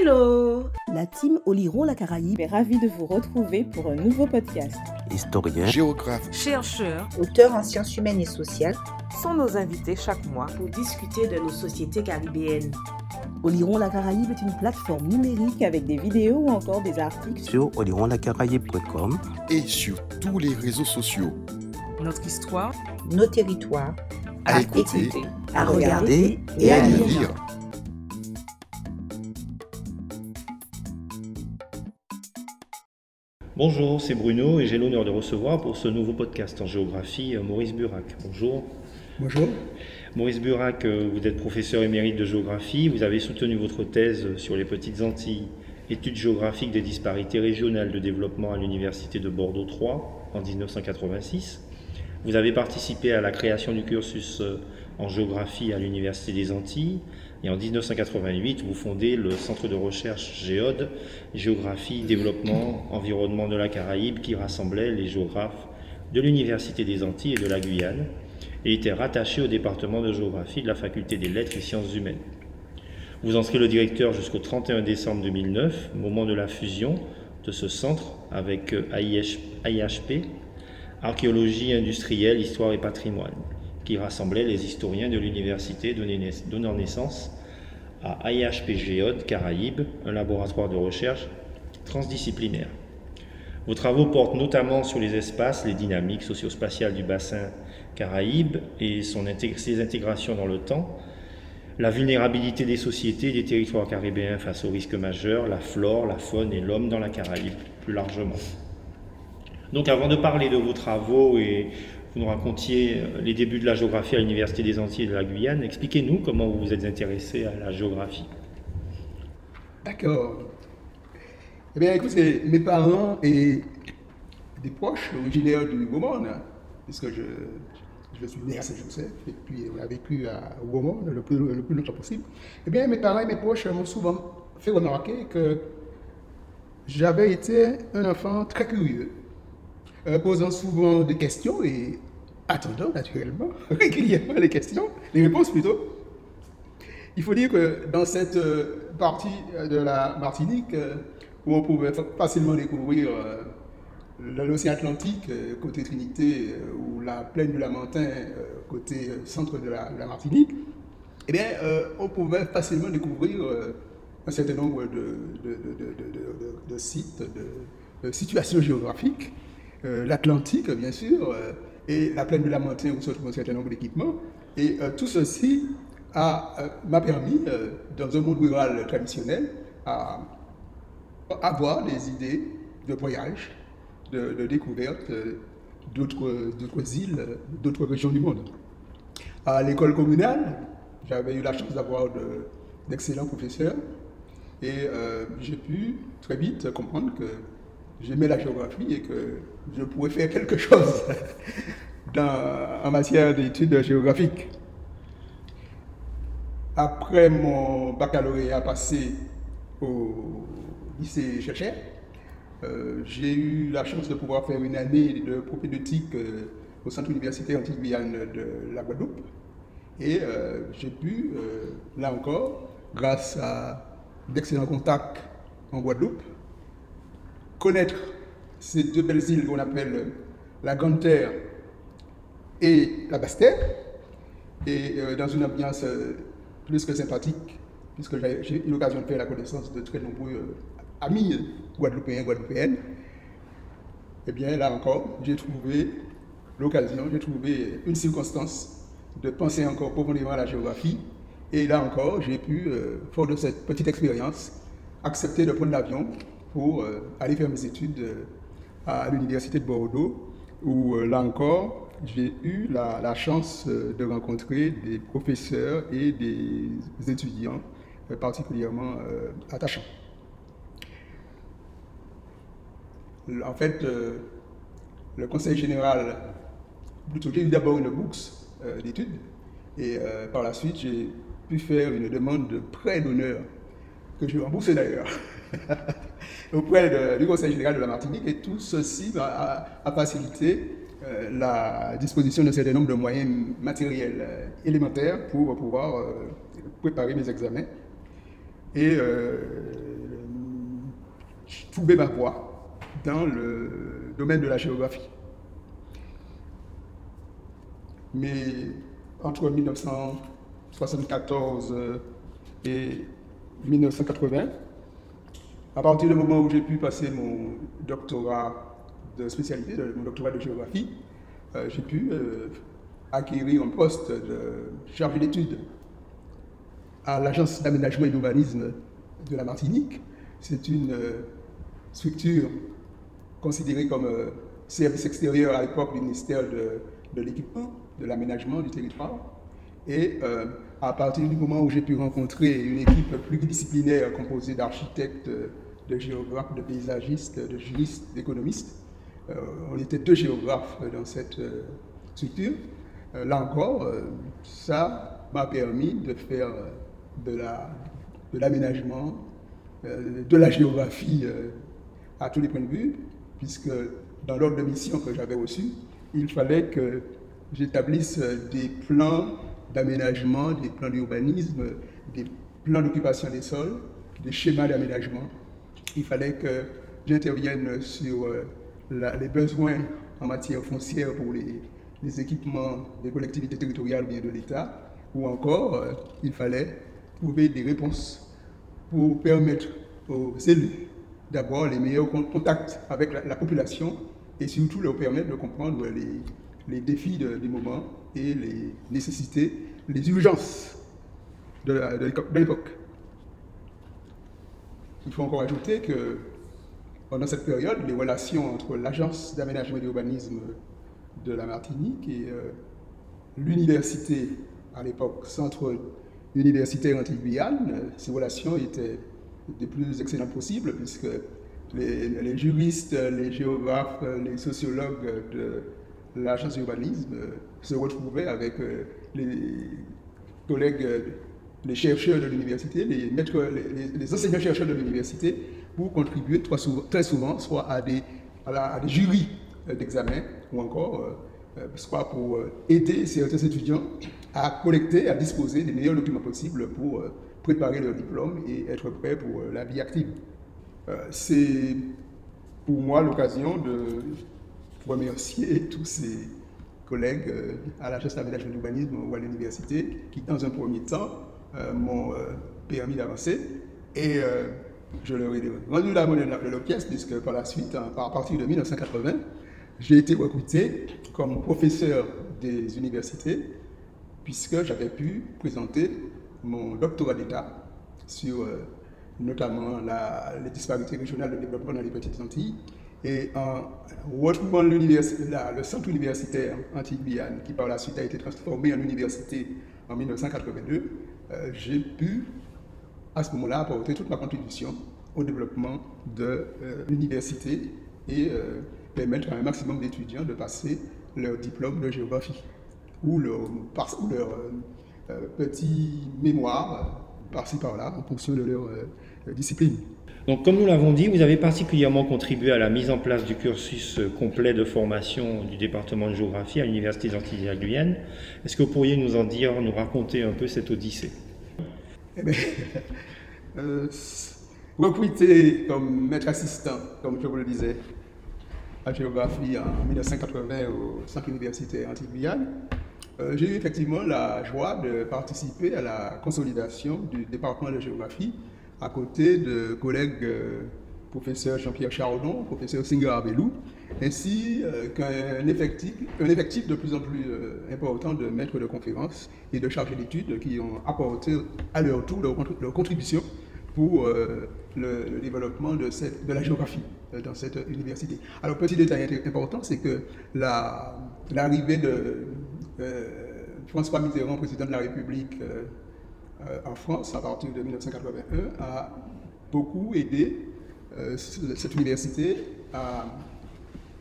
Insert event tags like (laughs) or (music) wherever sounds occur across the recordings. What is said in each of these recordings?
Hello. La team Oliron la Caraïbe est ravie de vous retrouver pour un nouveau podcast. Historien, géographe, chercheurs, auteurs en sciences humaines et sociales. Sont nos invités chaque mois pour discuter de nos sociétés caribéennes. Oliron la Caraïbe est une plateforme numérique avec des vidéos ou encore des articles sur olironlacaraïbe.com et sur tous les réseaux sociaux. Notre histoire, nos territoires, à, à écouter, écouter, à regarder et à lire. Bonjour, c'est Bruno et j'ai l'honneur de recevoir pour ce nouveau podcast en géographie Maurice Burac. Bonjour. Bonjour. Maurice Burac, vous êtes professeur émérite de géographie. Vous avez soutenu votre thèse sur les Petites Antilles, études géographiques des disparités régionales de développement à l'Université de Bordeaux 3 en 1986. Vous avez participé à la création du cursus en géographie à l'Université des Antilles et en 1988, vous fondez le centre de recherche Géode, Géographie, Développement, Environnement de la Caraïbe, qui rassemblait les géographes de l'Université des Antilles et de la Guyane, et était rattaché au département de géographie de la Faculté des Lettres et Sciences Humaines. Vous en serez le directeur jusqu'au 31 décembre 2009, moment de la fusion de ce centre avec AIHP, Archéologie industrielle, Histoire et Patrimoine qui rassemblait les historiens de l'université donnant naissance à IHP Géode Caraïbes, un laboratoire de recherche transdisciplinaire. Vos travaux portent notamment sur les espaces, les dynamiques socio-spatiales du bassin Caraïbe et son ses intégrations dans le temps, la vulnérabilité des sociétés et des territoires caribéens face aux risques majeurs, la flore, la faune et l'homme dans la Caraïbe plus largement. Donc avant de parler de vos travaux et vous nous racontiez les débuts de la géographie à l'Université des Antilles de la Guyane. Expliquez-nous comment vous vous êtes intéressé à la géographie. D'accord. Eh bien, écoutez, mes parents et des proches originaires du Gaumont, puisque je, je suis né à Saint-Joseph et puis on a vécu à Gaumont le plus, le plus longtemps possible. Eh bien, mes parents et mes proches m'ont souvent fait remarquer que j'avais été un enfant très curieux euh, posant souvent des questions et attendant naturellement (laughs) régulièrement les questions, les réponses plutôt. Il faut dire que dans cette euh, partie de la Martinique, euh, où on pouvait facilement découvrir l'océan Atlantique côté Trinité ou la plaine du Lamentin côté centre de la, Martinique, eh bien, on pouvait facilement découvrir un certain nombre de, sites, de situations géographiques euh, l'Atlantique, bien sûr, euh, et la plaine de la Montagne où se trouve un certain nombre d'équipements. Et euh, tout ceci m'a permis, dans un monde rural traditionnel, à avoir des idées de voyage, de, de découverte d'autres îles, d'autres régions du monde. À l'école communale, j'avais eu la chance d'avoir d'excellents professeurs et j'ai pu très vite comprendre que j'aimais la géographie et que je pourrais faire quelque chose (laughs) en matière d'études géographiques. Après mon baccalauréat passé au lycée Chercheur, euh, j'ai eu la chance de pouvoir faire une année de propédeutique euh, au centre universitaire anti-Guyane de la Guadeloupe. Et euh, j'ai pu, là encore, grâce à d'excellents contacts en Guadeloupe, connaître ces deux belles îles qu'on appelle la Grande Terre et la Basse Terre, et euh, dans une ambiance euh, plus que sympathique, puisque j'ai eu l'occasion de faire la connaissance de très nombreux euh, amis guadeloupéens, guadeloupéennes, eh bien là encore, j'ai trouvé l'occasion, j'ai trouvé une circonstance de penser encore profondément à la géographie, et là encore, j'ai pu, fort de cette petite expérience, accepter de prendre l'avion pour aller faire mes études à l'Université de Bordeaux, où là encore, j'ai eu la, chance de rencontrer des professeurs et des étudiants particulièrement euh, attachants. En fait, euh, le conseil général, plutôt j'ai eu d'abord une bourse euh, d'études et par la suite j'ai pu faire une demande de prêt d'honneur que j'ai remboursé d'ailleurs. (laughs) auprès du Conseil général de la Martinique et tout ceci a, facilité euh, la disposition d'un certain nombre de moyens matériels euh, élémentaires pour pouvoir euh, préparer mes examens. Et trouvé ma voie dans le domaine de la géographie. Mais entre 1974 et 1980, à partir du moment où j'ai pu passer mon doctorat de spécialité, mon doctorat de géographie, euh, j'ai pu euh, acquérir un poste de chargé d'études à l'Agence d'aménagement et d'urbanisme de la Martinique. C'est une euh, structure considérée comme service extérieur à l'époque du ministère de l'équipement, de l'aménagement du territoire. Et à partir du moment où j'ai pu rencontrer une équipe pluridisciplinaire composée d'architectes, de géographes, de paysagistes, de juristes, d'économistes, euh, on était deux géographes dans cette euh, structure. Euh, là encore, ça m'a permis de faire de l'aménagement, de, la géographie à tous les points de vue, puisque dans l'ordre de mission que j'avais reçu, il fallait que j'établisse des plans d'aménagement, des plans d'urbanisme, des plans d'occupation des sols, des schémas d'aménagement. Il fallait que j'intervienne sur euh, les besoins en matière foncière pour les, équipements des collectivités territoriales bien de l'État, ou encore euh, il fallait trouver des réponses pour permettre aux élus d'avoir les meilleurs contacts avec la, population et surtout leur permettre de comprendre les défis du moment et les nécessités, les urgences de l'époque. Il faut encore ajouter que pendant cette période, les relations entre l'Agence d'aménagement et d'urbanisme de la Martinique et euh, l'université, à l'époque, Centre universitaire anti-Guyane, ces relations étaient des plus excellentes possibles puisque les, juristes, les géographes, les sociologues de l'agence d'urbanisme se retrouvaient avec euh, les collègues, les chercheurs de l'université, les, enseignants-chercheurs de l'université pour contribuer très souvent, soit à des, à, des jurys d'examen ou encore euh, euh, soit pour aider certains étudiants à collecter, à disposer des meilleurs documents possibles pour préparer leur diplôme et être prêts pour la vie active. C'est pour moi l'occasion de remercier (laughs) tous ces collègues euh, à la gestion d'aménagement d'urbanisme ou à l'université qui, dans un premier temps, euh, m'ont euh, permis d'avancer. Et je leur ai rendu la monnaie de la pièce, puisque par la suite, à partir de 1980, j'ai été recruté comme professeur des universités, puisque j'avais pu présenter mon doctorat d'État sur notamment la, les disparités régionales de développement dans les petites Antilles et en retrouvant le centre universitaire Antilles-Guyane, qui par la suite a été transformé en université en 1982, euh, j'ai pu à ce moment-là apporter toute ma contribution au développement de euh, l'université et euh, permettre à un maximum d'étudiants de passer leur diplôme de géographie ou leur, leur petit mémoire par-ci par-là en fonction de leur discipline. Donc, comme nous l'avons dit, vous avez particulièrement contribué à la mise en place du cursus complet de formation du département de géographie à l'Université des Antilles de Guyane. Est-ce que vous pourriez nous en dire, nous raconter un peu cette odyssée? Eh bien, (laughs) euh, recruté comme maître assistant, comme je vous le disais, à géographie en 1980 au Centre universitaire Antilles-Guyane, euh, j'ai eu effectivement la joie de participer à la consolidation du département de géographie à côté de collègues euh, professeur Jean-Pierre Chardon, professeur Singer Abelou, ainsi euh, qu'un effectif, de plus en plus euh, important de maîtres de conférences et de chargés d'études qui ont apporté à leur tour leur, contribution pour le, développement de la géographie dans cette université. Alors, petit détail important, c'est que l'arrivée de François Mitterrand, président de la République, euh, en France à partir de 1981 a beaucoup aidé euh, cette université à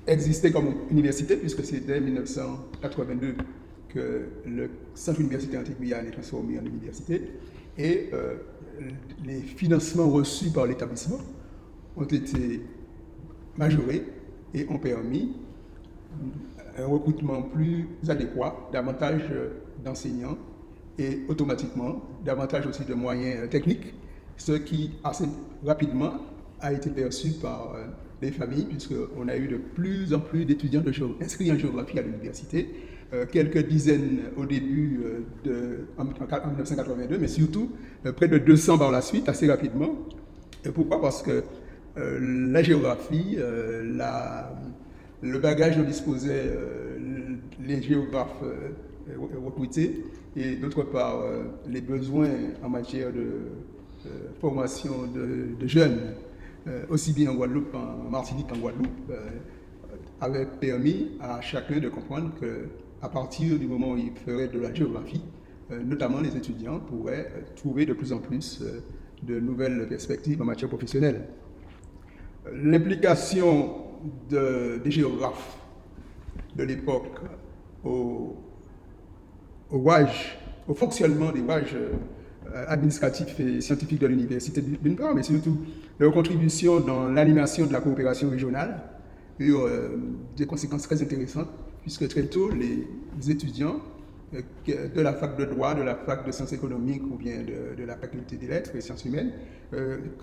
exister comme université, puisque c'est dès 1982 que le centre universitaire anti-Guyane est transformé en université. Et euh, les financements reçus par l'établissement ont été majorés et ont permis un recrutement plus adéquat, davantage d'enseignants et automatiquement davantage aussi de moyens techniques, ce qui assez rapidement a été perçu par les familles, puisqu'on a eu de plus en plus d'étudiants inscrits en géographie à l'université. quelques dizaines au début de, en, 1982, mais surtout près de 200 par la suite, assez rapidement. Et pourquoi? Parce que la géographie, la, le bagage dont disposaient les géographes recrutés et d'autre part les besoins en matière de formation de, jeunes, aussi bien en Guadeloupe, en Martinique qu'en Guadeloupe, avait permis à chacun de comprendre qu'à partir du moment où il ferait de la géographie, notamment les étudiants pourraient trouver de plus en plus de nouvelles perspectives en matière professionnelle. L'implication des géographes de l'époque au, fonctionnement des WAJ euh, administratifs et scientifiques de l'université d'une part, mais surtout leur contribution dans l'animation de la coopération régionale eu euh, des conséquences très intéressantes, puisque très tôt, les étudiants euh, de la fac de droit, de la fac de sciences économiques ou bien de, la faculté des lettres et sciences humaines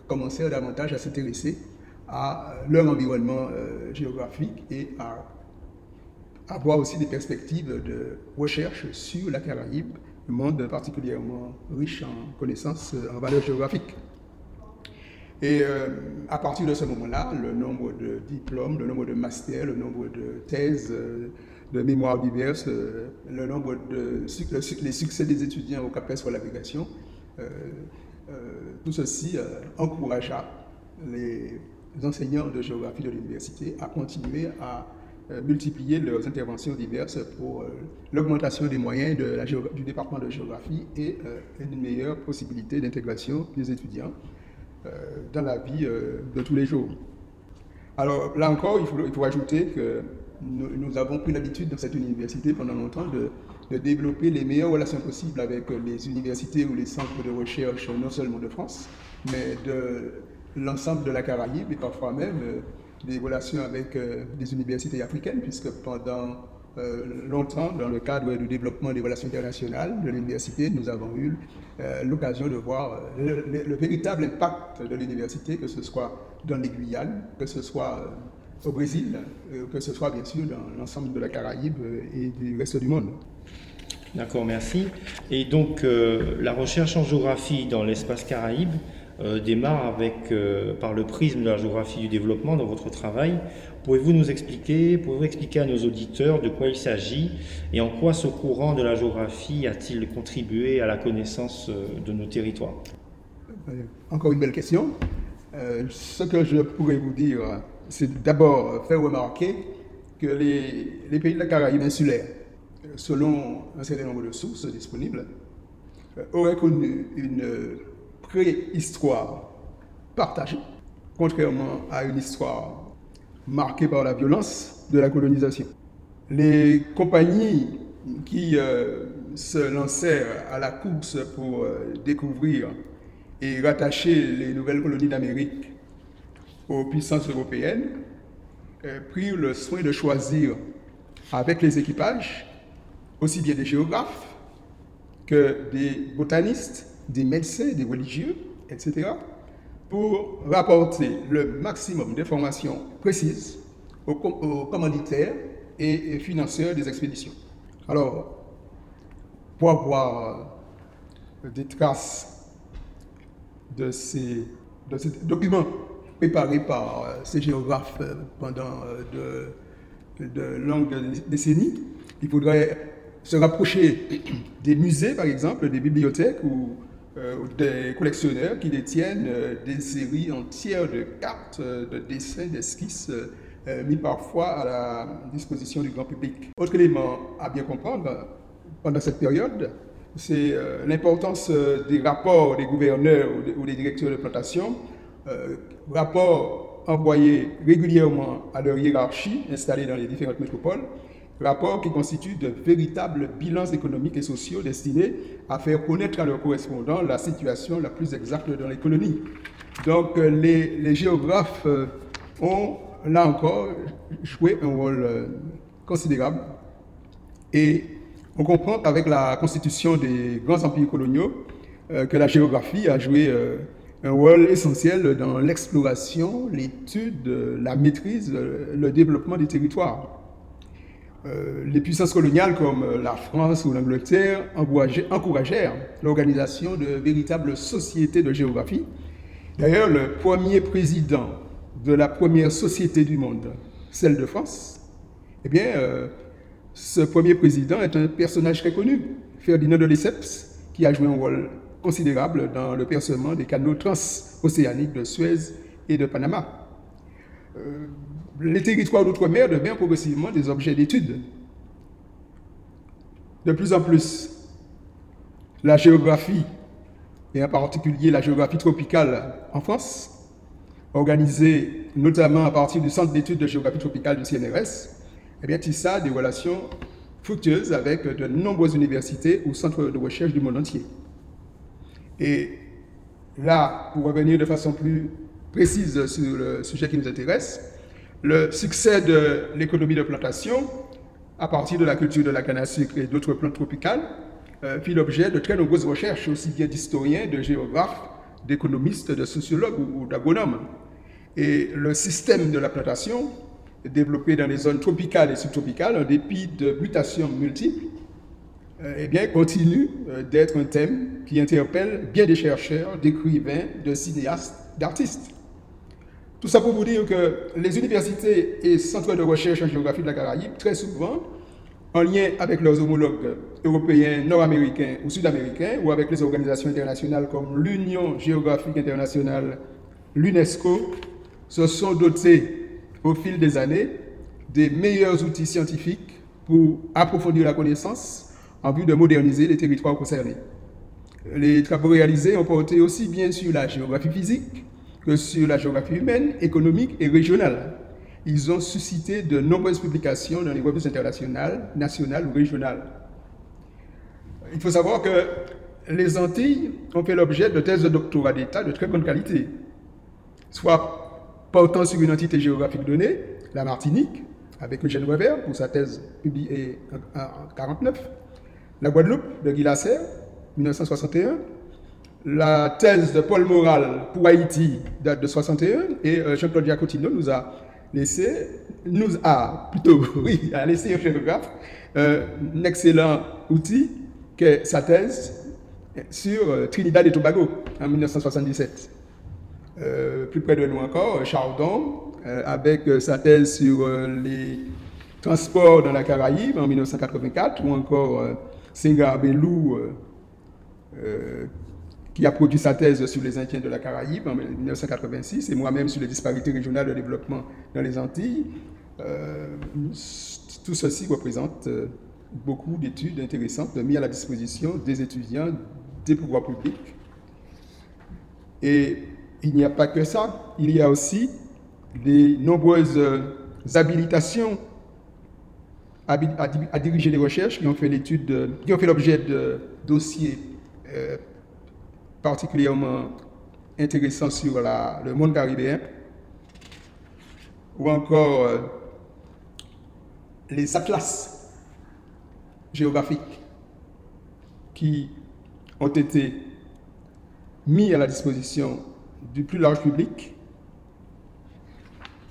commencèrent davantage à s'intéresser à leur environnement géographique et à avoir aussi des perspectives de recherche sur la Caraïbe, un monde particulièrement riche en connaissances, en valeurs géographiques. Et euh, à partir de ce moment-là, le nombre de diplômes, le nombre de masters, le nombre de thèses, euh, de mémoires diverses, euh, le nombre de les succès des étudiants au CAPES pour l'agrégation, tout ceci encouragea les enseignants de géographie de l'université à continuer à euh, multiplier leurs interventions diverses pour euh, l'augmentation des moyens du département de géographie et euh, une meilleure possibilité d'intégration des étudiants dans la vie de tous les jours. Alors là encore, il faut, ajouter que nous, avons pris l'habitude dans cette université pendant longtemps de, développer les meilleures relations possibles avec les universités ou les centres de recherche, non seulement de France, mais de l'ensemble de la Caraïbe et parfois même des relations avec euh, des universités africaines, puisque pendant euh, longtemps, dans le cadre du développement des relations internationales de l'université, nous avons eu euh, l'occasion de voir le, véritable impact de l'université, que ce soit dans les Guyanes, que ce soit au Brésil, que ce soit bien sûr dans l'ensemble de la Caraïbe et du reste du monde. D'accord, merci. Et donc, la recherche en géographie dans l'espace Caraïbe, euh, démarre avec, euh, par le prisme de la géographie du développement dans votre travail. Pouvez-vous nous expliquer, pouvez-vous expliquer à nos auditeurs de quoi il s'agit et en quoi ce courant de la géographie a-t-il contribué à la connaissance euh, de nos territoires? Encore une belle question. ce que je pourrais vous dire, c'est d'abord faire remarquer que les, pays de la Caraïbe insulaire, selon un certain nombre de sources disponibles, auraient connu une préhistoire partagée, contrairement à une histoire marquée par la violence de la colonisation. Les compagnies qui euh, se lancèrent à la course pour euh, découvrir et rattacher les nouvelles colonies d'Amérique aux puissances européennes euh, prirent le soin de choisir avec les équipages aussi bien des géographes que des botanistes des médecins, des religieux, etc., pour rapporter le maximum d'informations précises aux, commanditaires et, financeurs des expéditions. Alors, pour avoir euh, des traces de ces, documents préparés par euh, ces géographes euh, pendant de, de longues décennies, il faudrait se rapprocher des musées, par exemple, des bibliothèques ou euh, des collectionneurs qui détiennent euh, des séries entières de cartes, euh, de dessins, d'esquisses mis parfois à la disposition du grand public. Autre élément à bien comprendre pendant cette période, c'est l'importance des rapports des gouverneurs ou des, directeurs de plantation, rapports envoyés régulièrement à leur hiérarchie installée dans les différentes métropoles, rapports qui constituent de véritables bilans économiques et sociaux destinés à faire connaître à leurs correspondants la situation la plus exacte dans les colonies. Donc euh, les, géographes euh, ont, là encore, joué un rôle euh, considérable. Et on comprend qu'avec la constitution des grands empires coloniaux, que la géographie a joué un rôle essentiel dans l'exploration, l'étude, la maîtrise, le développement des territoires. Euh, les puissances coloniales comme la France ou l'Angleterre encouragèrent l'organisation de véritables sociétés de géographie. D'ailleurs, le premier président de la première société du monde, celle de France, eh bien, euh, ce premier président est un personnage très connu, Ferdinand de Lesseps, qui a joué un rôle considérable dans le percement des canaux transocéaniques de Suez et de Panama. Euh, les territoires d'outre-mer deviennent progressivement des objets d'étude. De plus en plus, la géographie, et en particulier la géographie tropicale en France, organisée notamment à partir du Centre d'études de géographie tropicale du CNRS, eh bien, tissa des relations fructueuses avec de nombreuses universités ou centres de recherche du monde entier. Et là, pour revenir de façon plus précise sur le sujet qui nous intéresse, le succès de l'économie de plantation, à partir de la culture de la canne à sucre et d'autres plantes tropicales, euh, fit l'objet de très nombreuses recherches, aussi bien d'historiens, de géographes, d'économistes, de sociologues ou, d'agronomes. Et le système de la plantation, développé dans les zones tropicales et subtropicales, en dépit de mutations multiples, euh, eh bien, continue euh, d'être un thème qui interpelle bien des chercheurs, d'écrivains, de cinéastes, d'artistes. Tout ça pour vous dire que les universités et centres de recherche en géographie de la Caraïbe, très souvent, en lien avec leurs homologues européens, nord-américains ou sud-américains, ou avec les organisations internationales comme l'Union géographique internationale, l'UNESCO, se sont dotés au fil des années des meilleurs outils scientifiques pour approfondir la connaissance en vue de moderniser les territoires concernés. Les travaux réalisés ont porté aussi bien sur la géographie physique, que sur la géographie humaine, économique et régionale. Ils ont suscité de nombreuses publications dans les revues internationales, nationales ou régionales. Il faut savoir que les Antilles ont fait l'objet de thèses de doctorat d'État de très bonne qualité, soit portant sur une entité géographique donnée, la Martinique, avec Michel Weber pour sa thèse publiée en 1949, la Guadeloupe de Guy Lasserre, 1961, la thèse de Paul Moral pour Haïti date de 61 et euh, Jean-Claude Giacotino nous a laissé, nous a plutôt, (laughs) oui, a laissé un géographe euh, un excellent outil que sa thèse sur euh, Trinidad et Tobago en 1977. plus près de nous encore, Chardon, avec sa thèse sur les transports dans la Caraïbe en 1984, ou encore Sengar Belou, qui a produit sa thèse sur les Indiens de la Caraïbe en 1986, et moi-même sur les disparités régionales de développement dans les Antilles. Euh, tout ceci représente euh, beaucoup d'études intéressantes mises à la disposition des étudiants, des pouvoirs publics. Et il n'y a pas que ça, il y a aussi des nombreuses euh, habilitations à, diriger des recherches qui ont fait l'étude, qui ont fait l'objet de dossiers particulièrement intéressant sur le monde caribéen, ou encore euh, les atlas géographiques qui ont été mis à la disposition du plus large public.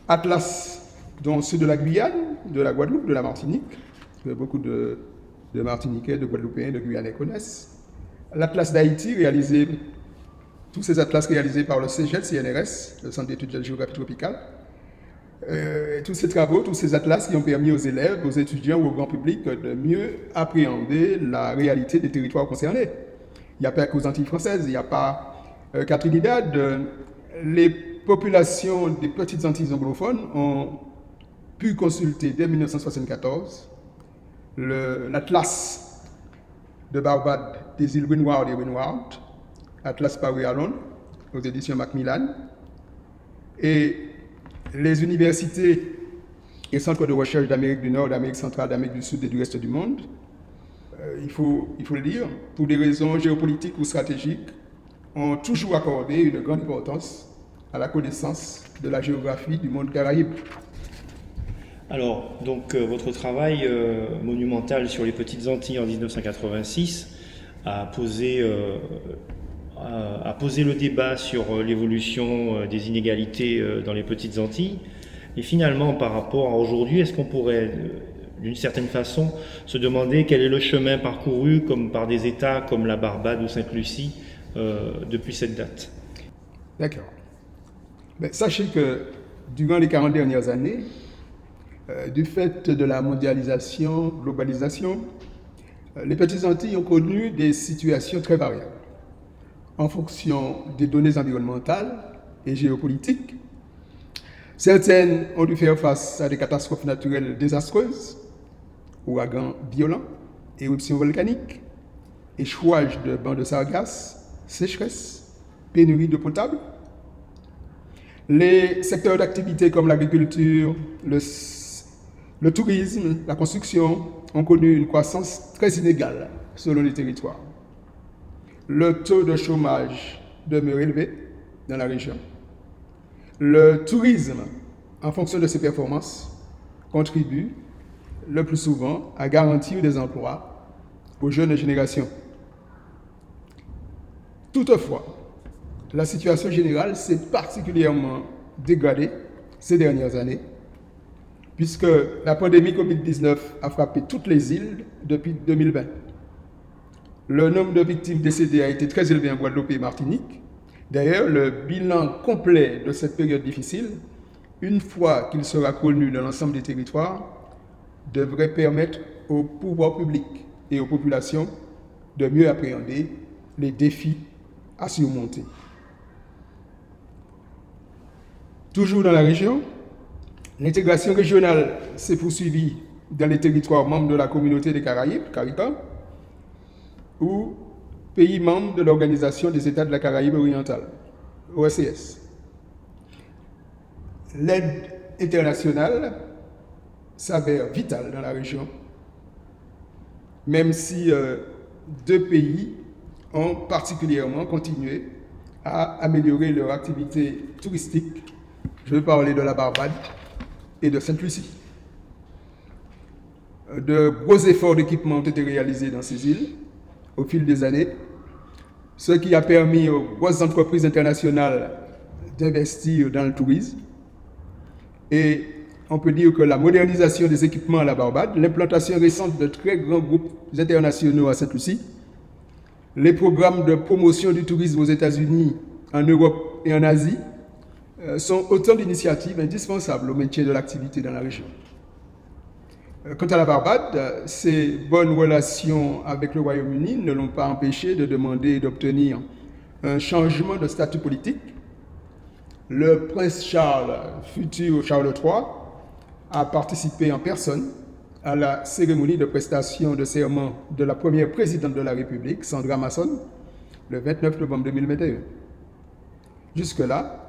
Atlas, dont ceux de la Guyane, de la Guadeloupe, de la Martinique, que beaucoup de, de Martiniquais, de Guadeloupéens, de Guyanais connaissent l'Atlas d'Haïti, réalisé, tous ces atlas réalisés par le CGL, CNRS, le Centre d'études de la géographie tropicale, euh, tous ces travaux, tous ces atlas qui ont permis aux élèves, aux étudiants ou au grand public de mieux appréhender la réalité des territoires concernés. Il n'y a pas qu'aux Antilles françaises, il n'y a pas euh, qu'à Trinidad. les populations des petites Antilles anglophones ont pu consulter dès 1974 l'atlas de Barbade des îles Windward et Windward, Atlas Power Alone, aux éditions Macmillan. Et les universités et centres de recherche d'Amérique du Nord, d'Amérique centrale, d'Amérique du Sud et du reste du monde, euh, il, faut, il faut le dire, pour des raisons géopolitiques ou stratégiques, ont toujours accordé une grande importance à la connaissance de la géographie du monde caraïbe. Alors, donc, euh, votre travail euh, monumental sur les Petites Antilles en 1986 a posé euh, a posé le débat sur l'évolution des inégalités dans les petites Antilles. Et finalement, par rapport à aujourd'hui, est-ce qu'on pourrait, d'une certaine façon, se demander quel est le chemin parcouru comme par des États comme la Barbade ou Sainte-Lucie depuis cette date? D'accord. Ben, sachez que durant les 40 dernières années, euh, du fait de la mondialisation, globalisation, euh, les Petites Antilles ont connu des situations très variables en fonction des données environnementales et géopolitiques. Certaines ont dû faire face à des catastrophes naturelles désastreuses, ouragans violents, éruptions volcaniques, échouage de bancs de sargasses, sécheresse, pénurie de potable. Les secteurs d'activité comme l'agriculture, le tourisme, la construction ont connu une croissance très inégale selon les territoires. Le taux de chômage demeure élevé dans la région. Le tourisme, en fonction de ses performances, contribue le plus souvent à garantir des emplois aux jeunes générations. Toutefois, la situation générale s'est particulièrement dégradée ces dernières années puisque la pandémie Covid-19 a frappé toutes les îles depuis 2020. Le nombre de victimes décédées a été très élevé en Guadeloupe et Martinique. D'ailleurs, le bilan complet de cette période difficile, une fois qu'il sera connu dans l'ensemble des territoires, devrait permettre au pouvoir public et aux populations de mieux appréhender les défis à surmonter. Toujours dans la région, L'intégration régionale s'est poursuivie dans les territoires membres de la communauté des Caraïbes, CARICA, ou pays membres de l'Organisation des États de la Caraïbe orientale, OSCS. L'aide internationale s'avère vitale dans la région, même si euh, deux pays ont particulièrement continué à améliorer leur activité touristique. Je veux parler de la Barbade de Sainte-Lucie. De gros efforts d'équipement ont été réalisés dans ces îles au fil des années, ce qui a permis aux grosses entreprises internationales d'investir dans le tourisme. Et on peut dire que la modernisation des équipements à la Barbade, l'implantation récente de très grands groupes internationaux à Sainte-Lucie, les programmes de promotion du tourisme aux États-Unis, en Europe et en Asie, euh, sont autant d'initiatives indispensables au maintien de l'activité dans la région. Euh, quant à la Barbade, ses bonnes relations avec le Royaume-Uni ne l'ont pas empêché de demander d'obtenir un changement de statut politique. Le prince Charles, futur Charles III, a participé en personne à la cérémonie de prestation de serment de la première présidente de la République, Sandra Masson, le 29 novembre 2021. Jusque-là,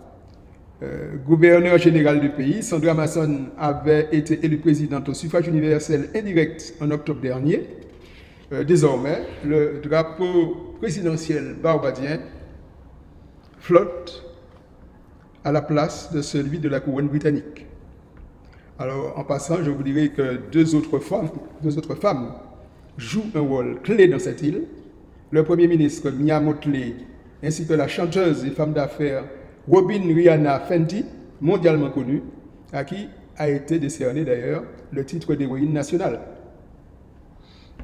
euh, gouverneur général du pays, Sandra Masson avait été élue présidente au suffrage universel indirect en octobre dernier. Euh, désormais, le drapeau présidentiel barbadien flotte à la place de celui de la couronne britannique. Alors, en passant, je vous dirais que deux autres femmes, deux autres femmes jouent un rôle clé dans cette île. Le Premier ministre Mia Motley, ainsi que la chanteuse et femme d'affaires Robin Rihanna Fenty, mondialement connue, à qui a été décerné d'ailleurs le titre d'héroïne nationale.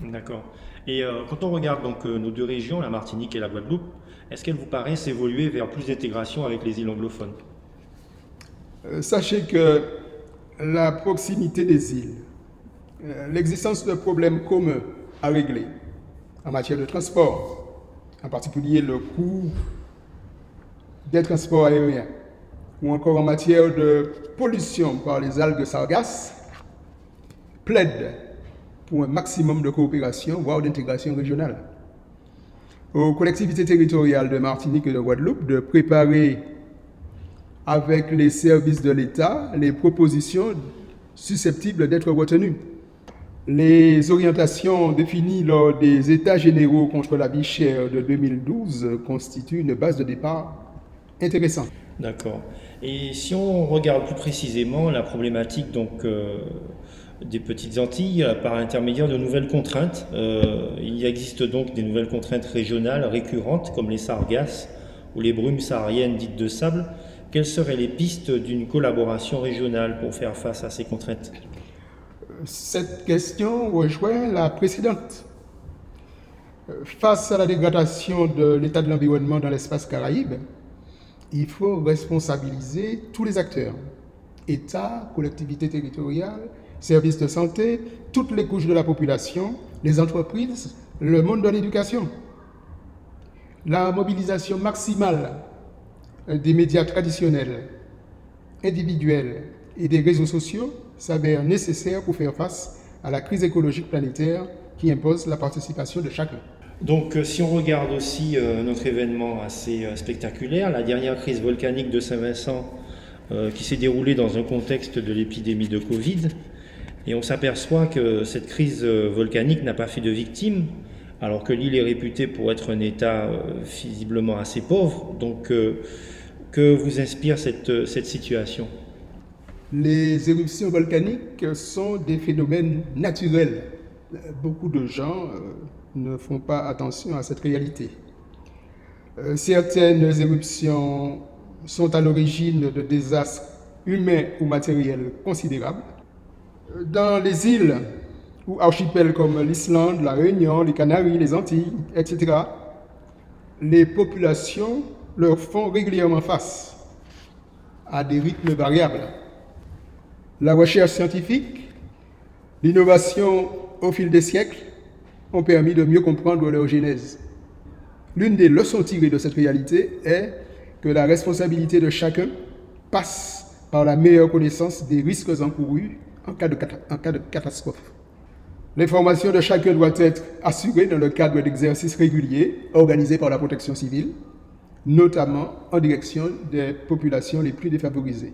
D'accord. Et euh, quand on regarde donc euh, nos deux régions, la Martinique et la Guadeloupe, est-ce qu'elles vous paraissent évoluer vers plus d'intégration avec les îles anglophones? Euh, Sachez que la proximité des îles, l'existence de problèmes communs à régler en matière de transport, en particulier le coût des transports aériens ou encore en matière de pollution par les algues sargasses plaide pour un maximum de coopération, voire d'intégration régionale. Aux collectivités territoriales de Martinique et de Guadeloupe de préparer avec les services de l'État les propositions susceptibles d'être retenues. Les orientations définies lors des États généraux contre la vie chère de 2012 constituent une base de départ intéressant. D'accord. Et si on regarde plus précisément la problématique donc, euh, des petites Antilles par l'intermédiaire de nouvelles contraintes, euh, il existe donc des nouvelles contraintes régionales récurrentes comme les sargasses ou les brumes sahariennes dites de sable. Quelles seraient les pistes d'une collaboration régionale pour faire face à ces contraintes? Cette question rejoint la précédente. Face à la dégradation de l'état de l'environnement dans l'espace caraïbe, il faut responsabiliser tous les acteurs, État, collectivités territoriales, services de santé, toutes les couches de la population, les entreprises, le monde de l'éducation. La mobilisation maximale des médias traditionnels, individuels et des réseaux sociaux s'avère nécessaire pour faire face à la crise écologique planétaire qui impose la participation de chacun. Donc euh, si on regarde aussi euh, notre événement assez euh, spectaculaire, la dernière crise volcanique de Saint-Vincent qui s'est déroulée dans un contexte de l'épidémie de Covid, et on s'aperçoit que cette crise volcanique n'a pas fait de victimes, alors que l'île est réputée pour être un État visiblement assez pauvre. Donc que vous inspire cette, cette situation? Les éruptions volcaniques sont des phénomènes naturels. Beaucoup de gens ne font pas attention à cette réalité. Euh, certaines éruptions sont à l'origine de désastres humains ou matériels considérables. Dans les îles ou archipels comme l'Islande, la Réunion, les Canaries, les Antilles, etc., les populations leur font régulièrement face à des rythmes variables. La recherche scientifique, l'innovation au fil des siècles ont permis de mieux comprendre leur genèse. L'une des leçons tirées de cette réalité est que la responsabilité de chacun passe par la meilleure connaissance des risques encourus en cas de, en cas de catastrophe. L'information de chacun doit être assurée dans le cadre d'exercices réguliers organisés par la protection civile, notamment en direction des populations les plus défavorisées.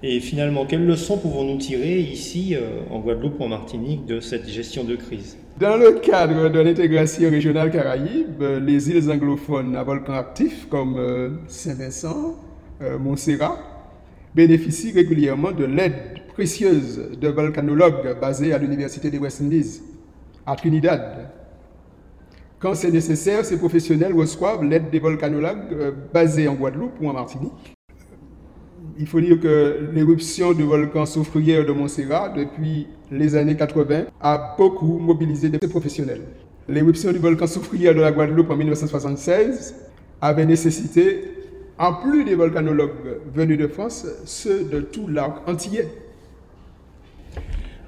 Et finalement, quelles leçons pouvons-nous tirer ici, euh, en Guadeloupe ou en Martinique, de cette gestion de crise? Dans le cadre de l'intégration régionale Caraïbe, les îles anglophones à volcans actifs comme euh, Saint-Vincent, euh, Montserrat, bénéficient régulièrement de l'aide précieuse de volcanologues basés à l'Université des West Indies, à Trinidad. Quand c'est nécessaire, ces professionnels reçoivent l'aide des volcanologues basés en Guadeloupe ou en Martinique il faut dire que l'éruption du volcan soufrière de Montserrat depuis les années 80 a beaucoup mobilisé des professionnels. L'éruption du volcan soufrière de la Guadeloupe en 1976 avait nécessité, en plus des volcanologues venus de France, ceux de tout l'arc entier.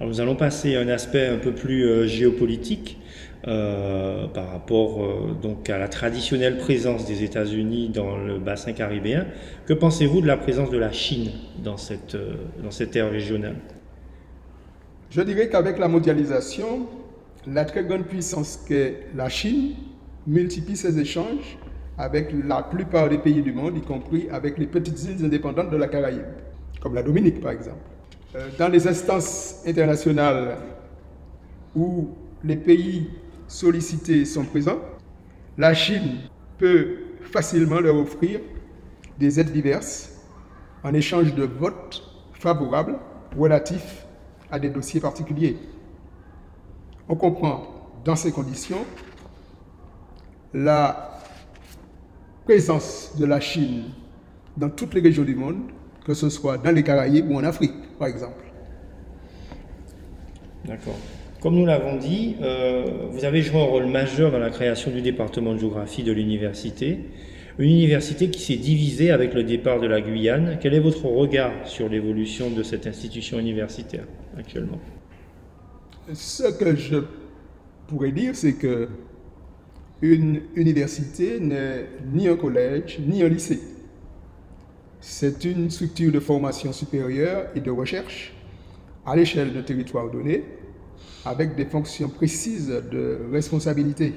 nous allons passer à un aspect un peu plus euh, géopolitique. Euh, par rapport euh, donc à la traditionnelle présence des États-Unis dans le bassin caribéen. Que pensez-vous de la présence de la Chine dans cette, euh, dans cette ère régionale? Je dirais qu'avec la mondialisation, la très grande puissance qu'est la Chine multiplie ses échanges avec la plupart des pays du monde, y compris avec les petites îles indépendantes de la Caraïbe, comme la Dominique par exemple. Dans les instances internationales où les pays sollicités sont présents, la Chine peut facilement leur offrir des aides diverses en échange de votes favorables relatifs à des dossiers particuliers. On comprend dans ces conditions la présence de la Chine dans toutes les régions du monde, que ce soit dans les Caraïbes ou en Afrique, par exemple. D'accord. Comme nous l'avons dit, euh, vous avez joué un rôle majeur dans la création du département de géographie de l'université, une université qui s'est divisée avec le départ de la Guyane. Quel est votre regard sur l'évolution de cette institution universitaire actuellement? Ce que je pourrais dire, c'est que une université n'est ni un collège ni un lycée. C'est une structure de formation supérieure et de recherche à l'échelle d'un territoire donné avec des fonctions précises de responsabilité.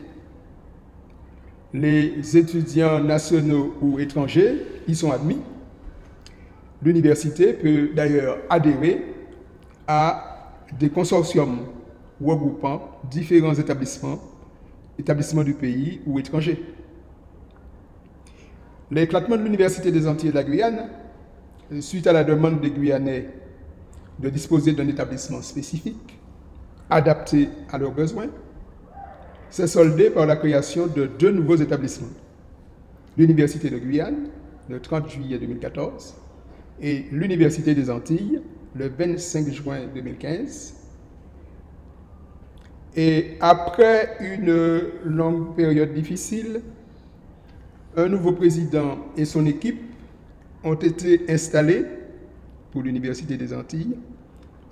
Les étudiants nationaux ou étrangers y sont admis. L'université peut d'ailleurs adhérer à des consortiums regroupant différents établissements, établissements du pays ou étrangers. L'éclatement de l'Université des Antilles de la Guyane, suite à la demande des Guyanais de disposer d'un établissement spécifique, adapté à leurs besoins, s'est soldé par la création de deux nouveaux établissements. L'Université de Guyane, le 30 juillet 2014, et l'Université des Antilles, le 25 juin 2015. Et après une longue période difficile, un nouveau président et son équipe ont été installés pour l'Université des Antilles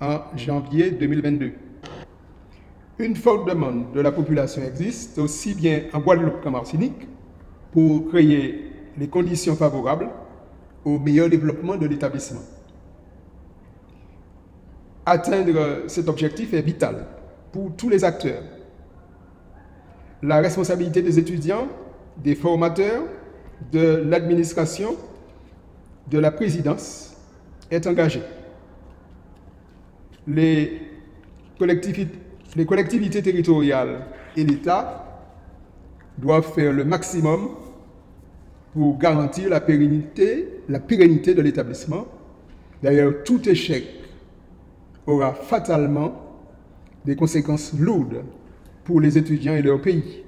en janvier 2022. Une forte demande de la population existe, aussi bien en Guadeloupe qu'en Martinique, pour créer les conditions favorables au meilleur développement de l'établissement. Atteindre cet objectif est vital pour tous les acteurs. La responsabilité des étudiants, des formateurs, de l'administration, de la présidence est engagée. Les collectivités, les collectivités territoriales et l'État doivent faire le maximum pour garantir la pérennité, la pérennité de l'établissement. D'ailleurs, tout échec aura fatalement des conséquences lourdes pour les étudiants et leur pays.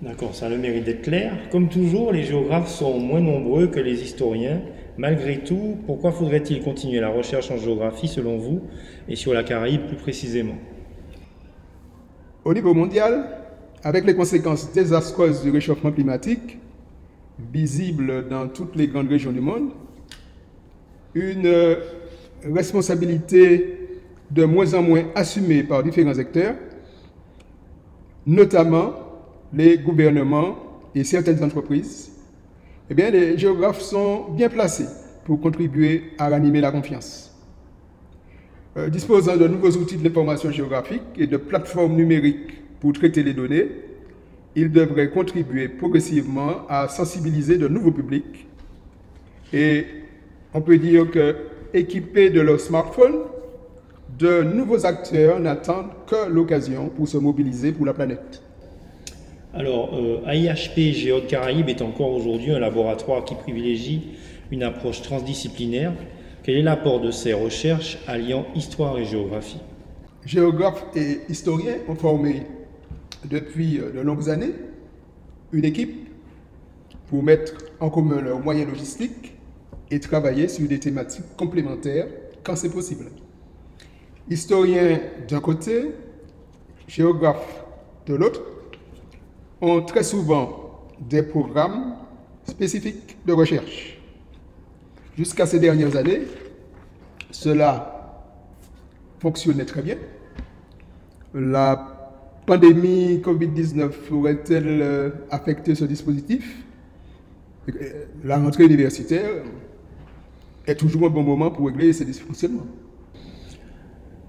D'accord, ça a le mérite d'être clair. Comme toujours, les géographes sont moins nombreux que les historiens. Malgré tout, pourquoi faudrait-il continuer la recherche en géographie selon vous et sur la Caraïbe plus précisément? Au niveau mondial, avec les conséquences désastreuses du réchauffement climatique, visibles dans toutes les grandes régions du monde, une responsabilité de moins en moins assumée par différents acteurs, notamment les gouvernements et certaines entreprises, eh bien, les géographes sont bien placés pour contribuer à ranimer la confiance. Euh, disposant de nouveaux outils de l'information géographique et de plateformes numériques pour traiter les données, ils devraient contribuer progressivement à sensibiliser de nouveaux publics. Et on peut dire que, équipés de leur smartphone, de nouveaux acteurs n'attendent que l'occasion pour se mobiliser pour la planète. Alors, euh, AIHP Géode Caraïbes est encore aujourd'hui un laboratoire qui privilégie une approche transdisciplinaire. Quel est l'apport de ces recherches alliant histoire et géographie? Géographes et historiens ont formé depuis de longues années une équipe pour mettre en commun leurs moyens logistiques et travailler sur des thématiques complémentaires quand c'est possible. Historiens d'un côté, géographes de l'autre, ont très souvent des programmes spécifiques de recherche. Jusqu'à ces dernières années, cela fonctionnait très bien. La pandémie Covid-19 aurait-elle euh, affecté ce dispositif? La rentrée universitaire est toujours un bon moment pour régler ces dysfonctionnements.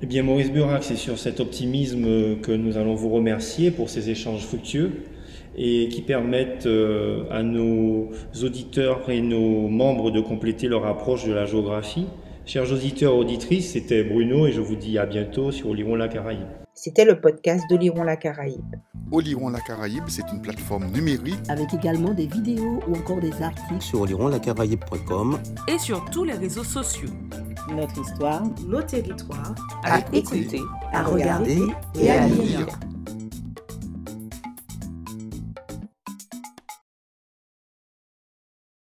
Eh bien, Maurice Burac, c'est sur cet optimisme que nous allons vous remercier pour ces échanges fructueux et qui permettent euh, à nos auditeurs et nos membres de compléter leur approche de la géographie. Chers auditeurs et auditrices, c'était Bruno et je vous dis à bientôt sur Oliron la Caraïbe. C'était le podcast d'Oliron la Caraïbe. Oliron la Caraïbe, c'est une plateforme numérique avec également des vidéos ou encore des articles sur olironlacaraïbe.com et sur tous les réseaux sociaux. Notre histoire, nos territoires, à, écouter, à regarder et à lire.